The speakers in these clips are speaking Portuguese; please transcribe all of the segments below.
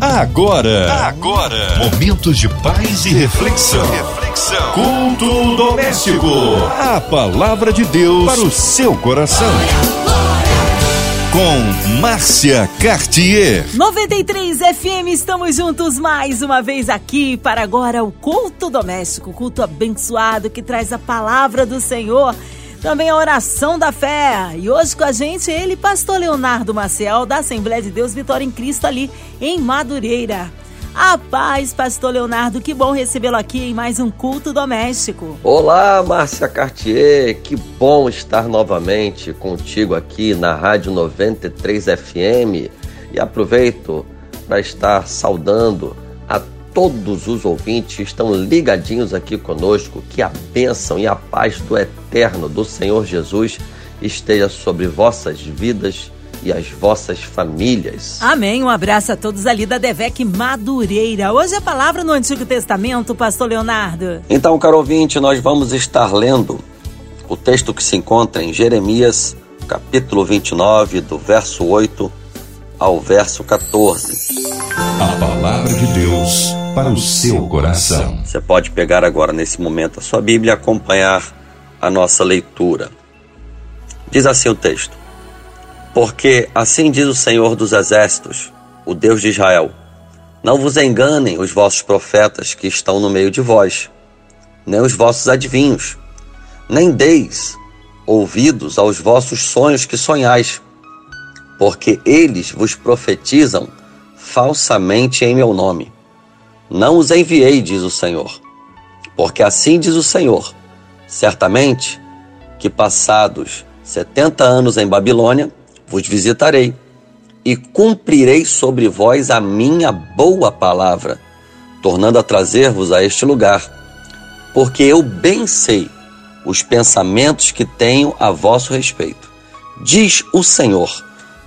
Agora, agora, momentos de paz e reflexão. reflexão. Culto doméstico. A palavra de Deus para o seu coração. Com Márcia Cartier. 93 FM, estamos juntos mais uma vez aqui para agora o culto doméstico, culto abençoado que traz a palavra do Senhor também a oração da fé. E hoje com a gente ele, pastor Leonardo Maciel, da Assembleia de Deus Vitória em Cristo ali em Madureira. A paz, pastor Leonardo, que bom recebê-lo aqui em mais um culto doméstico. Olá, Márcia Cartier, que bom estar novamente contigo aqui na Rádio 93 FM. E aproveito para estar saudando todos os ouvintes estão ligadinhos aqui conosco. Que a bênção e a paz do eterno do Senhor Jesus esteja sobre vossas vidas e as vossas famílias. Amém. Um abraço a todos ali da Devec Madureira. Hoje a palavra no Antigo Testamento, Pastor Leonardo. Então, caro ouvinte, nós vamos estar lendo o texto que se encontra em Jeremias, capítulo 29, do verso 8 ao verso 14. A palavra de Deus para o seu coração. Você pode pegar agora, nesse momento, a sua Bíblia e acompanhar a nossa leitura. Diz assim o texto: Porque assim diz o Senhor dos Exércitos, o Deus de Israel: Não vos enganem os vossos profetas que estão no meio de vós, nem os vossos adivinhos, nem deis ouvidos aos vossos sonhos que sonhais, porque eles vos profetizam falsamente em meu nome. Não os enviei, diz o Senhor. Porque assim diz o Senhor: certamente que passados setenta anos em Babilônia, vos visitarei e cumprirei sobre vós a minha boa palavra, tornando a trazer-vos a este lugar. Porque eu bem sei os pensamentos que tenho a vosso respeito. Diz o Senhor: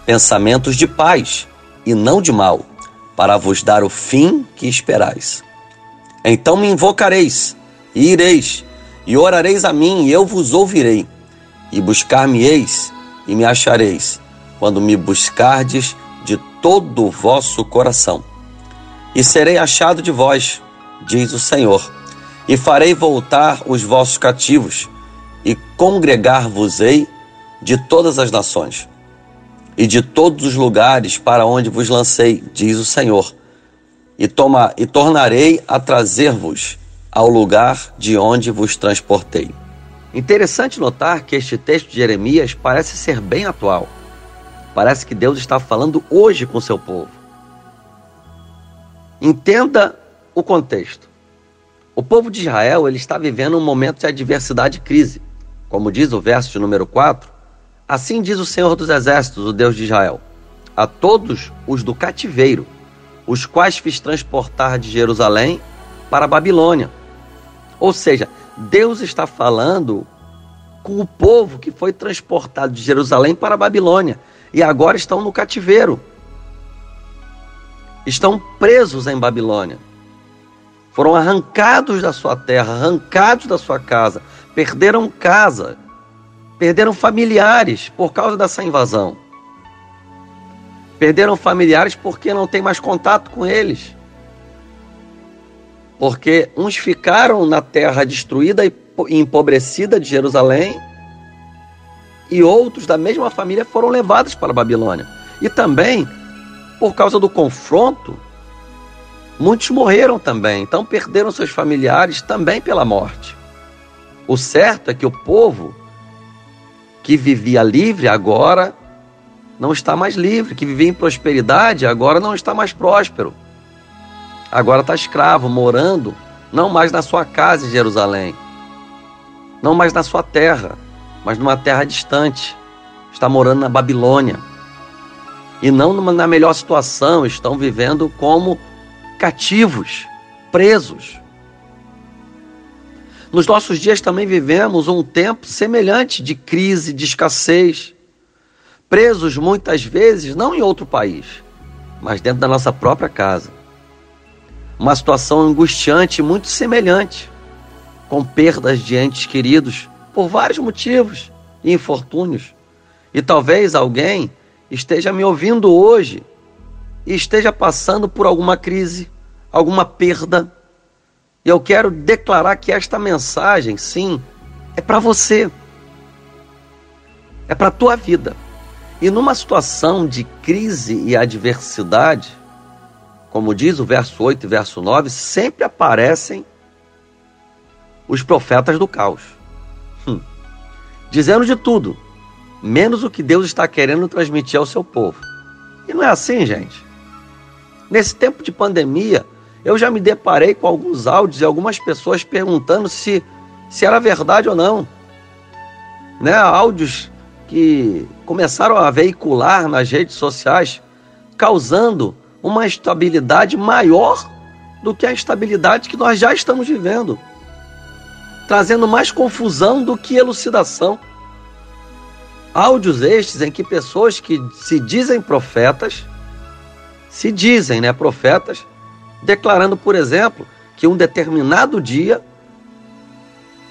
pensamentos de paz e não de mal para vos dar o fim que esperais. Então me invocareis, e ireis, e orareis a mim, e eu vos ouvirei. E buscar-me-eis, e me achareis, quando me buscardes de todo o vosso coração. E serei achado de vós, diz o Senhor, e farei voltar os vossos cativos, e congregar-vos-ei de todas as nações e de todos os lugares para onde vos lancei, diz o Senhor, e, toma, e tornarei a trazer-vos ao lugar de onde vos transportei. Interessante notar que este texto de Jeremias parece ser bem atual. Parece que Deus está falando hoje com seu povo. Entenda o contexto. O povo de Israel ele está vivendo um momento de adversidade e crise. Como diz o verso de número 4, Assim diz o Senhor dos Exércitos, o Deus de Israel, a todos os do cativeiro, os quais fiz transportar de Jerusalém para a Babilônia. Ou seja, Deus está falando com o povo que foi transportado de Jerusalém para a Babilônia e agora estão no cativeiro. Estão presos em Babilônia. Foram arrancados da sua terra, arrancados da sua casa, perderam casa, Perderam familiares por causa dessa invasão. Perderam familiares porque não tem mais contato com eles. Porque uns ficaram na terra destruída e empobrecida de Jerusalém, e outros da mesma família foram levados para a Babilônia. E também, por causa do confronto, muitos morreram também, então perderam seus familiares também pela morte. O certo é que o povo que vivia livre agora não está mais livre, que vivia em prosperidade agora não está mais próspero. Agora está escravo, morando não mais na sua casa em Jerusalém, não mais na sua terra, mas numa terra distante. Está morando na Babilônia. E não numa, na melhor situação, estão vivendo como cativos, presos. Nos nossos dias também vivemos um tempo semelhante de crise, de escassez, presos muitas vezes não em outro país, mas dentro da nossa própria casa. Uma situação angustiante muito semelhante, com perdas de entes queridos por vários motivos e infortúnios. E talvez alguém esteja me ouvindo hoje e esteja passando por alguma crise, alguma perda. E eu quero declarar que esta mensagem, sim, é para você. É para a tua vida. E numa situação de crise e adversidade, como diz o verso 8 e verso 9, sempre aparecem os profetas do caos. Hum. Dizendo de tudo, menos o que Deus está querendo transmitir ao seu povo. E não é assim, gente. Nesse tempo de pandemia, eu já me deparei com alguns áudios e algumas pessoas perguntando se, se era verdade ou não. Né? Áudios que começaram a veicular nas redes sociais, causando uma estabilidade maior do que a estabilidade que nós já estamos vivendo, trazendo mais confusão do que elucidação. Áudios estes em que pessoas que se dizem profetas, se dizem né, profetas, declarando, por exemplo, que um determinado dia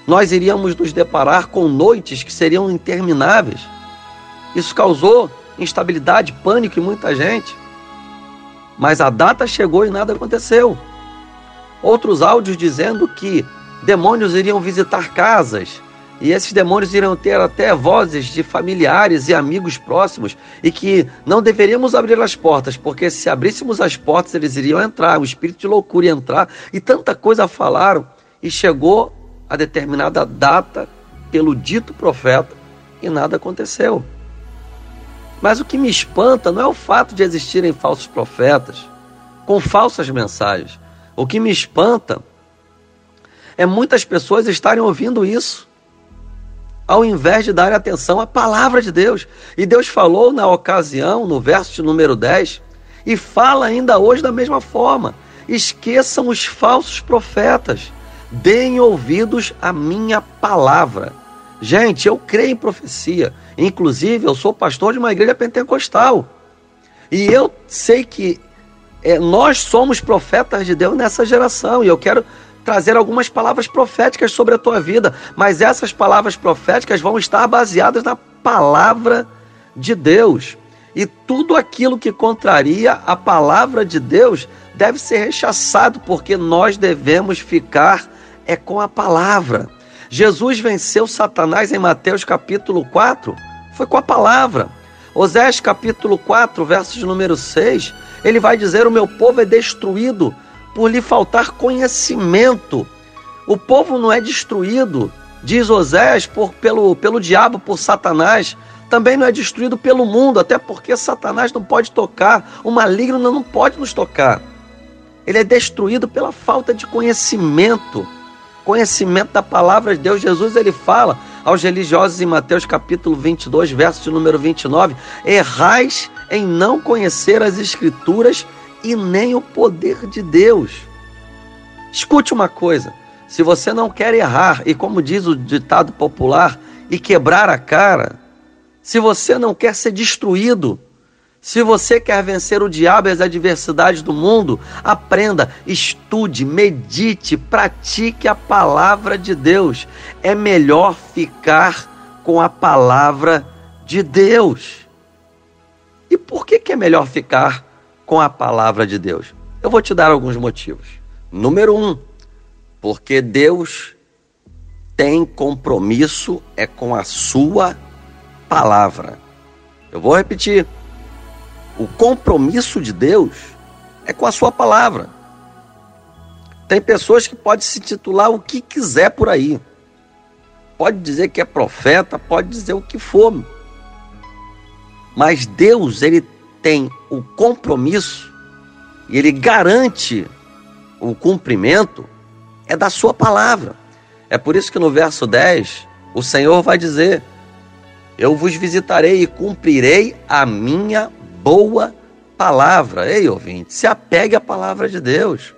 nós iríamos nos deparar com noites que seriam intermináveis. Isso causou instabilidade, pânico em muita gente. Mas a data chegou e nada aconteceu. Outros áudios dizendo que demônios iriam visitar casas e esses demônios iriam ter até vozes de familiares e amigos próximos e que não deveríamos abrir as portas, porque se abríssemos as portas eles iriam entrar, o espírito de loucura ia entrar e tanta coisa falaram e chegou a determinada data pelo dito profeta e nada aconteceu. Mas o que me espanta não é o fato de existirem falsos profetas com falsas mensagens. O que me espanta é muitas pessoas estarem ouvindo isso, ao invés de darem atenção à palavra de Deus. E Deus falou na ocasião, no verso de número 10, e fala ainda hoje da mesma forma: esqueçam os falsos profetas, deem ouvidos à minha palavra. Gente, eu creio em profecia. Inclusive, eu sou pastor de uma igreja pentecostal. E eu sei que é, nós somos profetas de Deus nessa geração. E eu quero trazer algumas palavras proféticas sobre a tua vida. Mas essas palavras proféticas vão estar baseadas na palavra de Deus. E tudo aquilo que contraria a palavra de Deus deve ser rechaçado, porque nós devemos ficar é com a palavra. Jesus venceu Satanás em Mateus capítulo 4, foi com a palavra. Osés capítulo 4, versos número 6, ele vai dizer: O meu povo é destruído por lhe faltar conhecimento. O povo não é destruído, diz Osés, por, pelo, pelo diabo, por Satanás. Também não é destruído pelo mundo, até porque Satanás não pode tocar, o maligno não pode nos tocar. Ele é destruído pela falta de conhecimento conhecimento da palavra de Deus. Jesus ele fala aos religiosos em Mateus capítulo 22, verso de número 29, errais em não conhecer as escrituras e nem o poder de Deus. Escute uma coisa, se você não quer errar e como diz o ditado popular, e quebrar a cara, se você não quer ser destruído, se você quer vencer o diabo e as adversidades do mundo, aprenda, estude, medite, pratique a palavra de Deus. É melhor ficar com a palavra de Deus. E por que, que é melhor ficar com a palavra de Deus? Eu vou te dar alguns motivos. Número um, porque Deus tem compromisso é com a sua palavra. Eu vou repetir o compromisso de Deus é com a sua palavra. Tem pessoas que podem se titular o que quiser por aí. Pode dizer que é profeta, pode dizer o que for. Mas Deus, ele tem o compromisso e ele garante o cumprimento é da sua palavra. É por isso que no verso 10, o Senhor vai dizer: Eu vos visitarei e cumprirei a minha boa palavra. Ei, ouvinte, se apegue à palavra de Deus.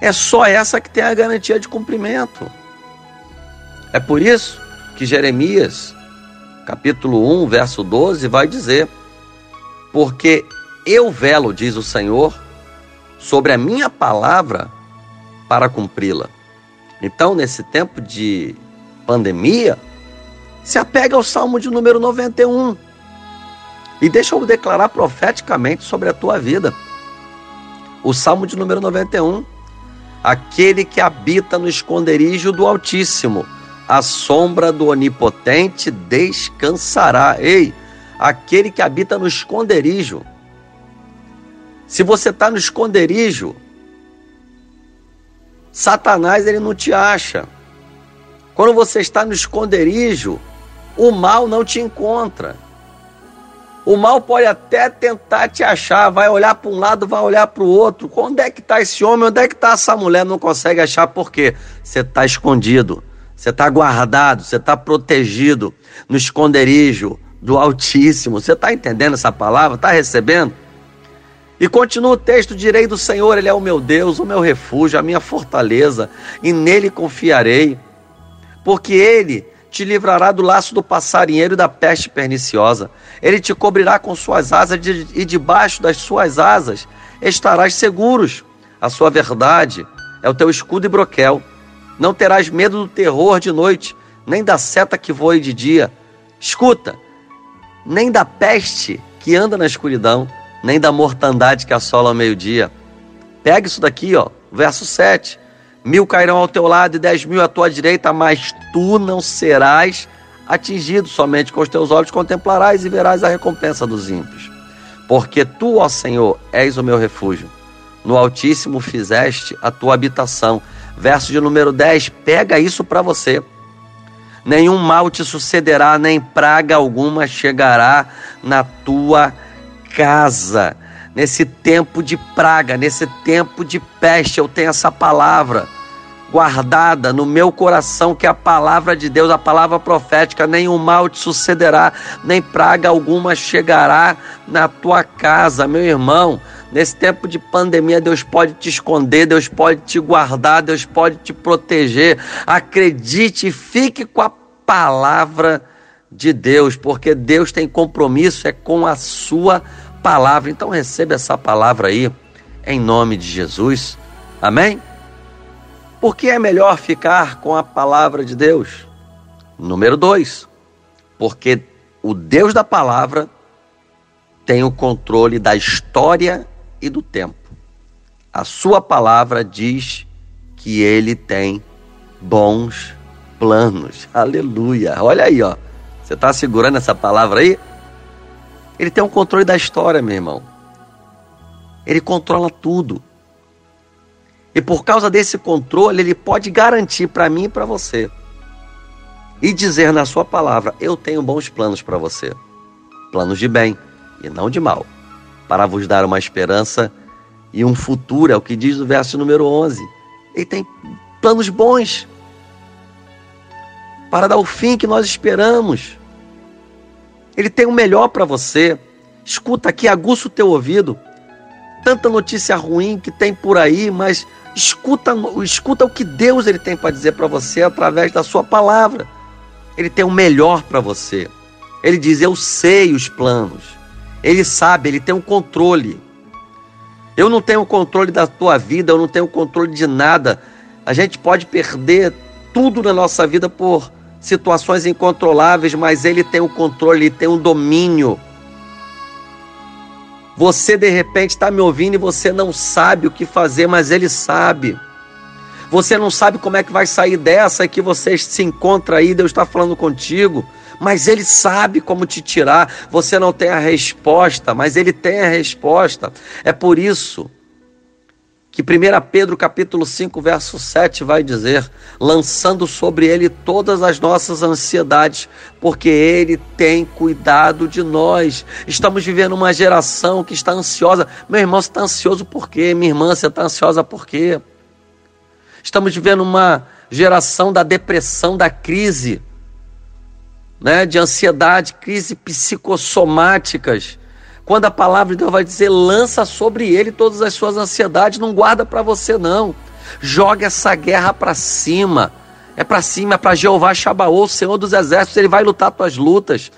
É só essa que tem a garantia de cumprimento. É por isso que Jeremias, capítulo 1, verso 12, vai dizer: Porque eu velo, diz o Senhor, sobre a minha palavra para cumpri-la. Então, nesse tempo de pandemia, se apega ao Salmo de número 91 E deixa eu declarar profeticamente sobre a tua vida. O Salmo de número 91. Aquele que habita no esconderijo do Altíssimo, a sombra do Onipotente descansará. Ei, aquele que habita no esconderijo. Se você está no esconderijo, Satanás ele não te acha. Quando você está no esconderijo, o mal não te encontra. O mal pode até tentar te achar, vai olhar para um lado, vai olhar para o outro. Onde é que está esse homem? Onde é que está essa mulher? Não consegue achar por quê? Você está escondido, você está guardado, você está protegido no esconderijo do Altíssimo. Você está entendendo essa palavra? Está recebendo? E continua o texto: direi do Senhor, Ele é o meu Deus, o meu refúgio, a minha fortaleza, e nele confiarei, porque Ele te livrará do laço do passarinheiro e da peste perniciosa. Ele te cobrirá com suas asas e debaixo das suas asas estarás seguros. A sua verdade é o teu escudo e broquel. Não terás medo do terror de noite, nem da seta que voe de dia. Escuta, nem da peste que anda na escuridão, nem da mortandade que assola ao meio-dia. Pega isso daqui, ó, verso 7. Mil cairão ao teu lado e dez mil à tua direita, mas tu não serás atingido. Somente com os teus olhos contemplarás e verás a recompensa dos ímpios. Porque tu, ó Senhor, és o meu refúgio. No Altíssimo fizeste a tua habitação. Verso de número 10, pega isso para você. Nenhum mal te sucederá, nem praga alguma chegará na tua casa. Nesse tempo de praga, nesse tempo de peste, eu tenho essa palavra guardada no meu coração, que é a palavra de Deus, a palavra profética, nenhum mal te sucederá, nem praga alguma chegará na tua casa, meu irmão. Nesse tempo de pandemia, Deus pode te esconder, Deus pode te guardar, Deus pode te proteger. Acredite, fique com a palavra de Deus, porque Deus tem compromisso é com a sua palavra. Então receba essa palavra aí em nome de Jesus. Amém? Por que é melhor ficar com a palavra de Deus? Número dois, porque o Deus da palavra tem o controle da história e do tempo. A sua palavra diz que ele tem bons planos. Aleluia. Olha aí, ó. Você está segurando essa palavra aí? Ele tem o controle da história, meu irmão. Ele controla tudo. E por causa desse controle, ele pode garantir para mim e para você. E dizer na sua palavra: Eu tenho bons planos para você. Planos de bem e não de mal. Para vos dar uma esperança e um futuro, é o que diz o verso número 11. Ele tem planos bons para dar o fim que nós esperamos. Ele tem o melhor para você. Escuta aqui, aguça o teu ouvido. Tanta notícia ruim que tem por aí, mas Escuta, escuta o que Deus ele tem para dizer para você através da sua palavra. Ele tem o melhor para você. Ele diz: Eu sei os planos. Ele sabe, ele tem o um controle. Eu não tenho o controle da tua vida, eu não tenho o controle de nada. A gente pode perder tudo na nossa vida por situações incontroláveis, mas ele tem o controle, ele tem o domínio. Você de repente está me ouvindo e você não sabe o que fazer, mas ele sabe. Você não sabe como é que vai sair dessa que você se encontra aí, Deus está falando contigo, mas Ele sabe como te tirar. Você não tem a resposta, mas Ele tem a resposta. É por isso que 1 Pedro capítulo 5, verso 7 vai dizer: lançando sobre ele todas as nossas ansiedades, porque ele tem cuidado de nós. Estamos vivendo uma geração que está ansiosa. Meu irmão, você está ansioso por quê? Minha irmã, você está ansiosa por quê? Estamos vivendo uma geração da depressão, da crise, né, de ansiedade, crise psicossomáticas quando a palavra de Deus vai dizer, lança sobre ele todas as suas ansiedades, não guarda para você não. Joga essa guerra para cima. É para cima, é para Jeová Shabaô, o Senhor dos Exércitos, ele vai lutar tuas lutas.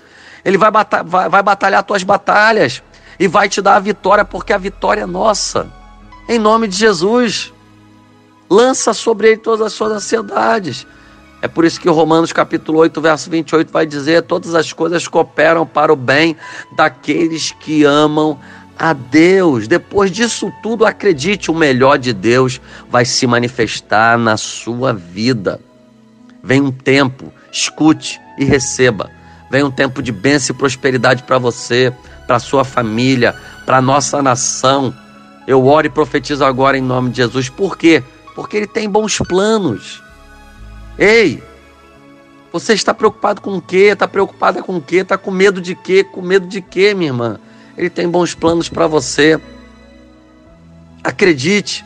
Ele vai, batalhar, vai, vai batalhar tuas batalhas e vai te dar a vitória, porque a vitória é nossa. Em nome de Jesus. Lança sobre ele todas as suas ansiedades. É por isso que Romanos capítulo 8, verso 28 vai dizer: todas as coisas cooperam para o bem daqueles que amam a Deus. Depois disso tudo, acredite, o melhor de Deus vai se manifestar na sua vida. Vem um tempo, escute e receba. Vem um tempo de bênção e prosperidade para você, para sua família, para nossa nação. Eu oro e profetizo agora em nome de Jesus. Por quê? Porque Ele tem bons planos. Ei, você está preocupado com o quê? Está preocupada com o quê? Está com medo de quê? Com medo de quê, minha irmã? Ele tem bons planos para você. Acredite,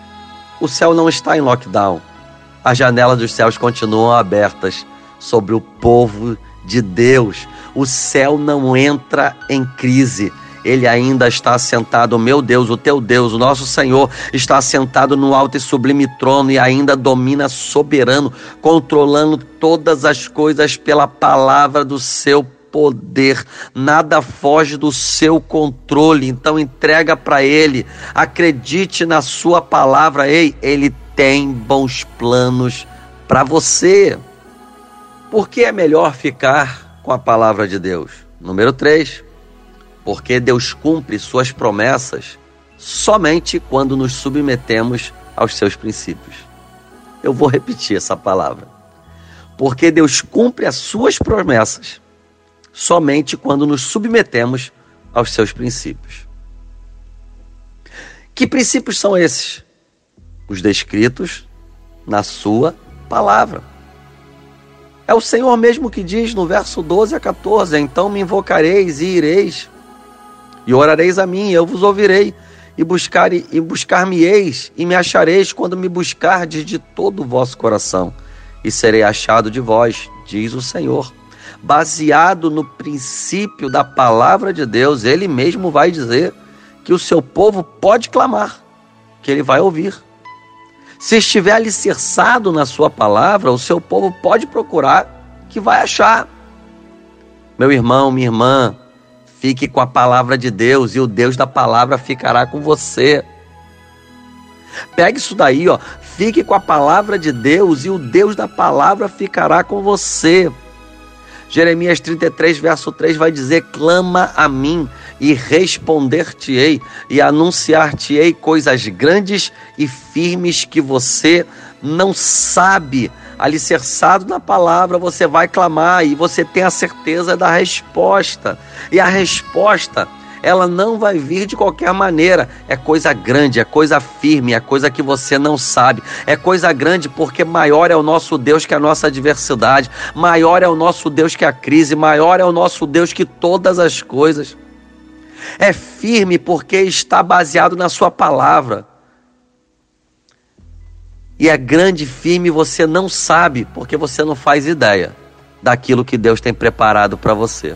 o céu não está em lockdown. As janelas dos céus continuam abertas sobre o povo de Deus. O céu não entra em crise. Ele ainda está sentado, meu Deus, o teu Deus, o nosso Senhor, está sentado no alto e sublime trono e ainda domina soberano, controlando todas as coisas pela palavra do seu poder. Nada foge do seu controle. Então entrega para ele. Acredite na sua palavra. Ei, ele tem bons planos para você. Por que é melhor ficar com a palavra de Deus? Número 3. Porque Deus cumpre suas promessas somente quando nos submetemos aos seus princípios. Eu vou repetir essa palavra. Porque Deus cumpre as suas promessas somente quando nos submetemos aos seus princípios. Que princípios são esses? Os descritos na sua palavra. É o Senhor mesmo que diz no verso 12 a 14: Então me invocareis e ireis, e orareis a mim, eu vos ouvirei, e, buscar, e buscar-me-eis, e me achareis quando me buscardes de todo o vosso coração, e serei achado de vós, diz o Senhor. Baseado no princípio da palavra de Deus, ele mesmo vai dizer que o seu povo pode clamar, que ele vai ouvir. Se estiver alicerçado na sua palavra, o seu povo pode procurar, que vai achar. Meu irmão, minha irmã, fique com a palavra de Deus e o Deus da palavra ficará com você. Pegue isso daí, ó. Fique com a palavra de Deus e o Deus da palavra ficará com você. Jeremias 33, verso 3 vai dizer: Clama a mim e responder-te-ei, e anunciar-te-ei coisas grandes e firmes que você não sabe. Alicerçado na palavra, você vai clamar e você tem a certeza da resposta. E a resposta ela não vai vir de qualquer maneira. É coisa grande, é coisa firme, é coisa que você não sabe. É coisa grande porque maior é o nosso Deus que a nossa adversidade, maior é o nosso Deus que a crise, maior é o nosso Deus que todas as coisas. É firme porque está baseado na Sua palavra. E é grande e firme, você não sabe, porque você não faz ideia daquilo que Deus tem preparado para você.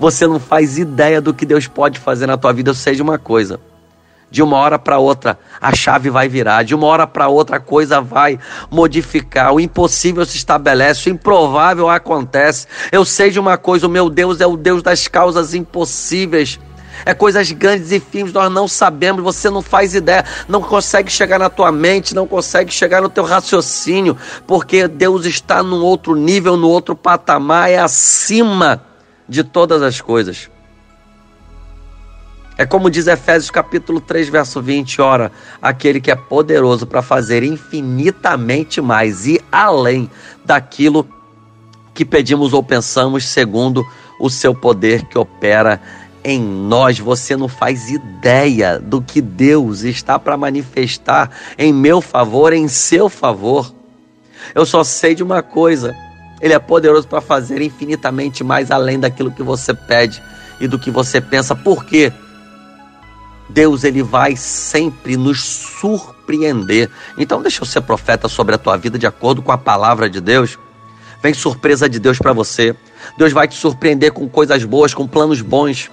Você não faz ideia do que Deus pode fazer na tua vida, seja uma coisa. De uma hora para outra, a chave vai virar. De uma hora para outra, a coisa vai modificar. O impossível se estabelece, o improvável acontece. Eu sei de uma coisa: o meu Deus é o Deus das causas impossíveis. É coisas grandes e firmes, nós não sabemos, você não faz ideia, não consegue chegar na tua mente, não consegue chegar no teu raciocínio, porque Deus está num outro nível, no outro patamar, é acima de todas as coisas. É como diz Efésios capítulo 3, verso 20, ora, aquele que é poderoso para fazer infinitamente mais e além daquilo que pedimos ou pensamos, segundo o seu poder que opera em nós. Você não faz ideia do que Deus está para manifestar em meu favor, em seu favor. Eu só sei de uma coisa: ele é poderoso para fazer infinitamente mais além daquilo que você pede e do que você pensa. Por quê? Deus ele vai sempre nos surpreender. Então deixa eu ser profeta sobre a tua vida de acordo com a palavra de Deus. Vem surpresa de Deus para você. Deus vai te surpreender com coisas boas, com planos bons.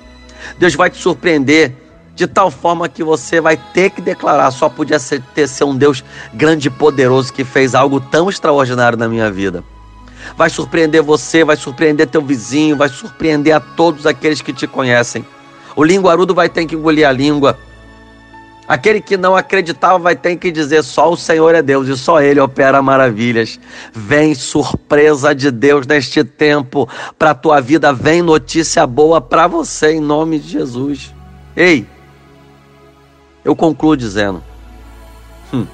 Deus vai te surpreender de tal forma que você vai ter que declarar: só podia ser, ter ser um Deus grande e poderoso que fez algo tão extraordinário na minha vida vai surpreender você, vai surpreender teu vizinho, vai surpreender a todos aqueles que te conhecem. O linguarudo vai ter que engolir a língua. Aquele que não acreditava vai ter que dizer só o Senhor é Deus e só Ele opera maravilhas. Vem surpresa de Deus neste tempo para a tua vida, vem notícia boa para você em nome de Jesus. Ei, eu concluo dizendo: hum,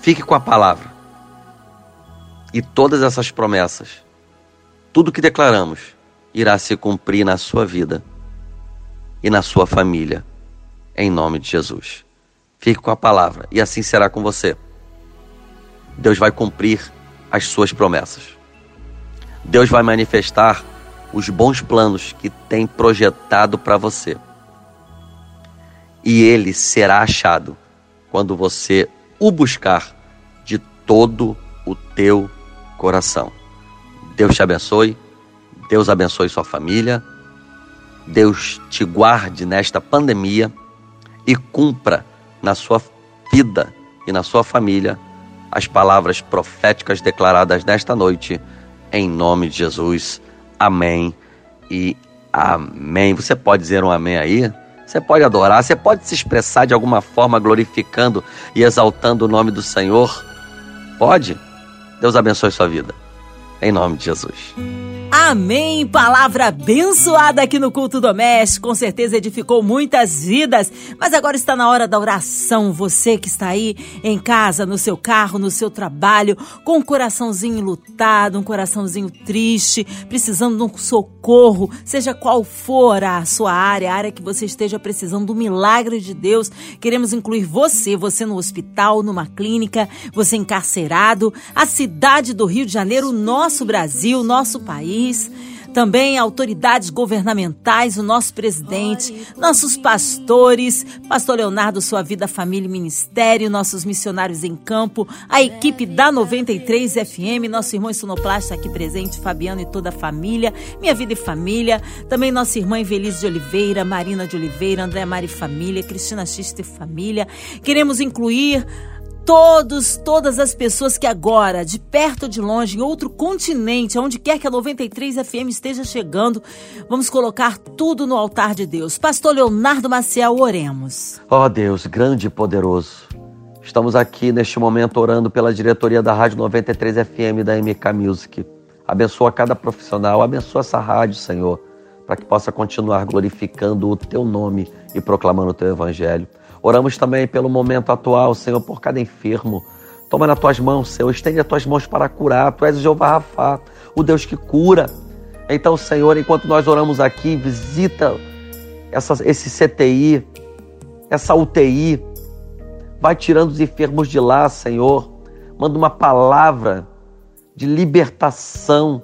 fique com a palavra e todas essas promessas, tudo que declaramos, irá se cumprir na sua vida e na sua família em nome de Jesus. Fique com a palavra e assim será com você. Deus vai cumprir as suas promessas. Deus vai manifestar os bons planos que tem projetado para você. E ele será achado quando você o buscar de todo o teu coração. Deus te abençoe. Deus abençoe sua família. Deus te guarde nesta pandemia e cumpra na sua vida e na sua família as palavras proféticas declaradas nesta noite, em nome de Jesus. Amém e amém. Você pode dizer um amém aí? Você pode adorar, você pode se expressar de alguma forma glorificando e exaltando o nome do Senhor? Pode? Deus abençoe sua vida. Em nome de Jesus. Amém. Palavra abençoada aqui no culto doméstico. Com certeza edificou muitas vidas. Mas agora está na hora da oração. Você que está aí em casa, no seu carro, no seu trabalho, com um coraçãozinho lutado, um coraçãozinho triste, precisando de um socorro, seja qual for a sua área, a área que você esteja precisando do milagre de Deus. Queremos incluir você, você no hospital, numa clínica, você encarcerado, a cidade do Rio de Janeiro, nosso Brasil, nosso país, também autoridades governamentais, o nosso presidente, nossos pastores, pastor Leonardo, sua vida, família e ministério, nossos missionários em campo, a equipe da 93 FM, nosso irmão sonoplasta aqui presente, Fabiano e toda a família, minha vida e família, também nossa irmã Invelise de Oliveira, Marina de Oliveira, André Mari Família, Cristina Xista e Família. Queremos incluir todos, todas as pessoas que agora, de perto ou de longe, em outro continente, onde quer que a 93 FM esteja chegando, vamos colocar tudo no altar de Deus. Pastor Leonardo Maciel, oremos. Ó oh Deus, grande e poderoso, estamos aqui neste momento orando pela diretoria da Rádio 93 FM da MK Music. Abençoa cada profissional, abençoa essa rádio, Senhor, para que possa continuar glorificando o teu nome e proclamando o teu evangelho. Oramos também pelo momento atual, Senhor, por cada enfermo. Toma nas tuas mãos, Senhor, estende as tuas mãos para curar. Tu és o Jeová Rafá, o Deus que cura. Então, Senhor, enquanto nós oramos aqui, visita essa, esse CTI, essa UTI. Vai tirando os enfermos de lá, Senhor. Manda uma palavra de libertação.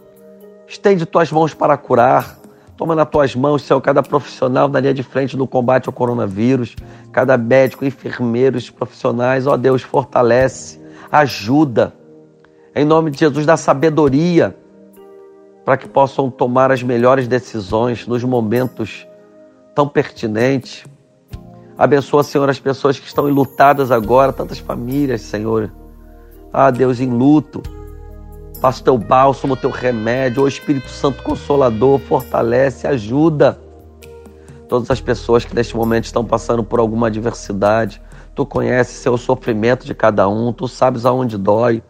Estende tuas mãos para curar. Toma nas tuas mãos, Senhor, cada profissional na linha de frente no combate ao coronavírus, cada médico, enfermeiros, profissionais, ó Deus, fortalece, ajuda. Em nome de Jesus, dá sabedoria para que possam tomar as melhores decisões nos momentos tão pertinentes. Abençoa, Senhor, as pessoas que estão enlutadas agora, tantas famílias, Senhor. Ah, Deus, em luto Faça teu bálsamo, teu remédio, o Espírito Santo Consolador, fortalece, ajuda. Todas as pessoas que neste momento estão passando por alguma adversidade, tu conheces seu sofrimento de cada um, tu sabes aonde dói.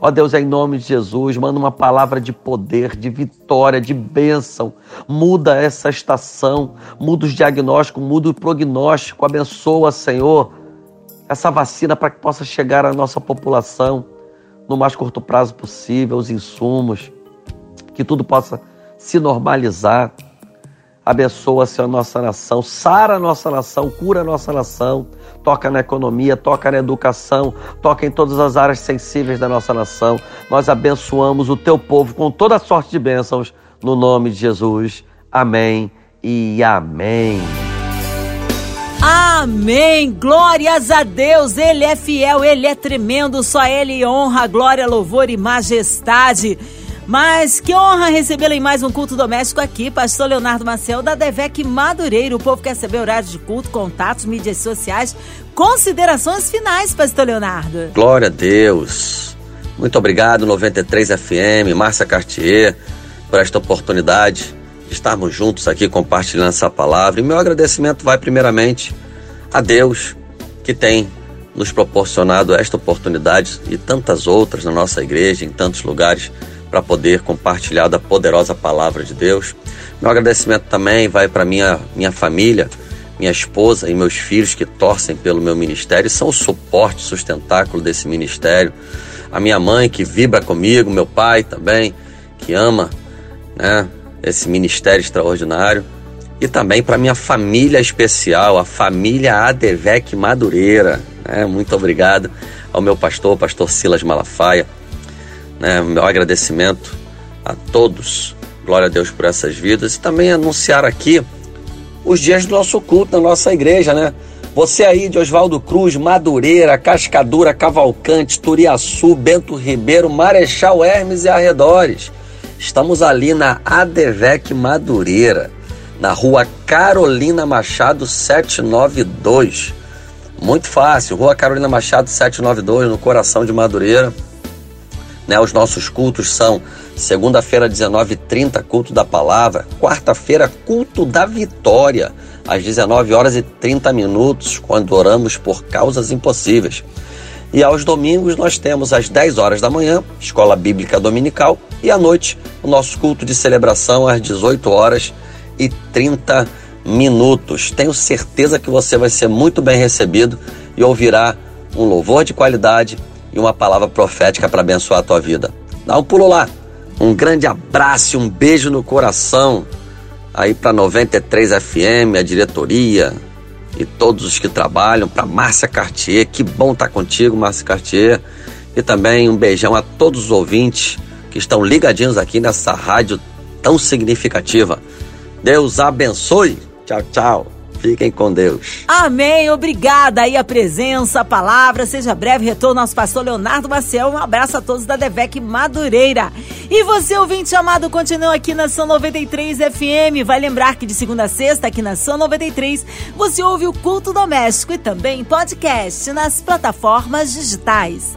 Ó Deus, em nome de Jesus, manda uma palavra de poder, de vitória, de bênção. Muda essa estação, muda os diagnósticos, muda o prognóstico. Abençoa, Senhor, essa vacina para que possa chegar à nossa população no mais curto prazo possível, os insumos, que tudo possa se normalizar. Abençoa, Senhor, a nossa nação, sara a nossa nação, cura a nossa nação, toca na economia, toca na educação, toca em todas as áreas sensíveis da nossa nação. Nós abençoamos o teu povo com toda sorte de bênçãos, no nome de Jesus. Amém e amém. Amém. Glórias a Deus. Ele é fiel, ele é tremendo. Só ele honra, glória, louvor e majestade. Mas que honra recebê-lo em mais um culto doméstico aqui, pastor Leonardo Maciel da Devec Madureira. O povo quer saber horários de culto, contatos, mídias sociais, considerações finais, pastor Leonardo. Glória a Deus. Muito obrigado, 93 FM, Márcia Cartier, por esta oportunidade de estarmos juntos aqui compartilhando essa palavra. E meu agradecimento vai primeiramente a Deus que tem nos proporcionado esta oportunidade e tantas outras na nossa igreja, em tantos lugares, para poder compartilhar da poderosa palavra de Deus. Meu agradecimento também vai para minha minha família, minha esposa e meus filhos que torcem pelo meu ministério, são o suporte, sustentáculo desse ministério. A minha mãe que vibra comigo, meu pai também, que ama, né, esse ministério extraordinário. E também para minha família especial, a família Adevec Madureira. Né? Muito obrigado ao meu pastor, pastor Silas Malafaia. Né? Meu agradecimento a todos. Glória a Deus por essas vidas. E também anunciar aqui os dias do nosso culto na nossa igreja, né? Você aí de Oswaldo Cruz, Madureira, Cascadura, Cavalcante, Turiaçu, Bento Ribeiro, Marechal Hermes e arredores. Estamos ali na Adevec Madureira, na rua Carolina Machado 792. Muito fácil, rua Carolina Machado 792, no coração de Madureira. Né, os nossos cultos são segunda-feira, 19h30, culto da palavra, quarta-feira, culto da vitória, às 19 horas e 30 minutos, quando oramos por causas impossíveis. E aos domingos nós temos às 10 horas da manhã, escola bíblica dominical, e à noite o nosso culto de celebração às 18 horas e 30 minutos. Tenho certeza que você vai ser muito bem recebido e ouvirá um louvor de qualidade e uma palavra profética para abençoar a tua vida. Dá um pulo lá. Um grande abraço, um beijo no coração aí para 93 FM, a diretoria e todos os que trabalham, para Márcia Cartier. Que bom estar tá contigo, Márcia Cartier. E também um beijão a todos os ouvintes que estão ligadinhos aqui nessa rádio tão significativa. Deus abençoe. Tchau, tchau. Fiquem com Deus. Amém. Obrigada aí a presença, a palavra. Seja breve retorno nosso pastor Leonardo Maciel. Um abraço a todos da Devec Madureira. E você, ouvinte amado, continua aqui na São 93 FM. Vai lembrar que de segunda a sexta, aqui na São 93, você ouve o culto doméstico e também podcast nas plataformas digitais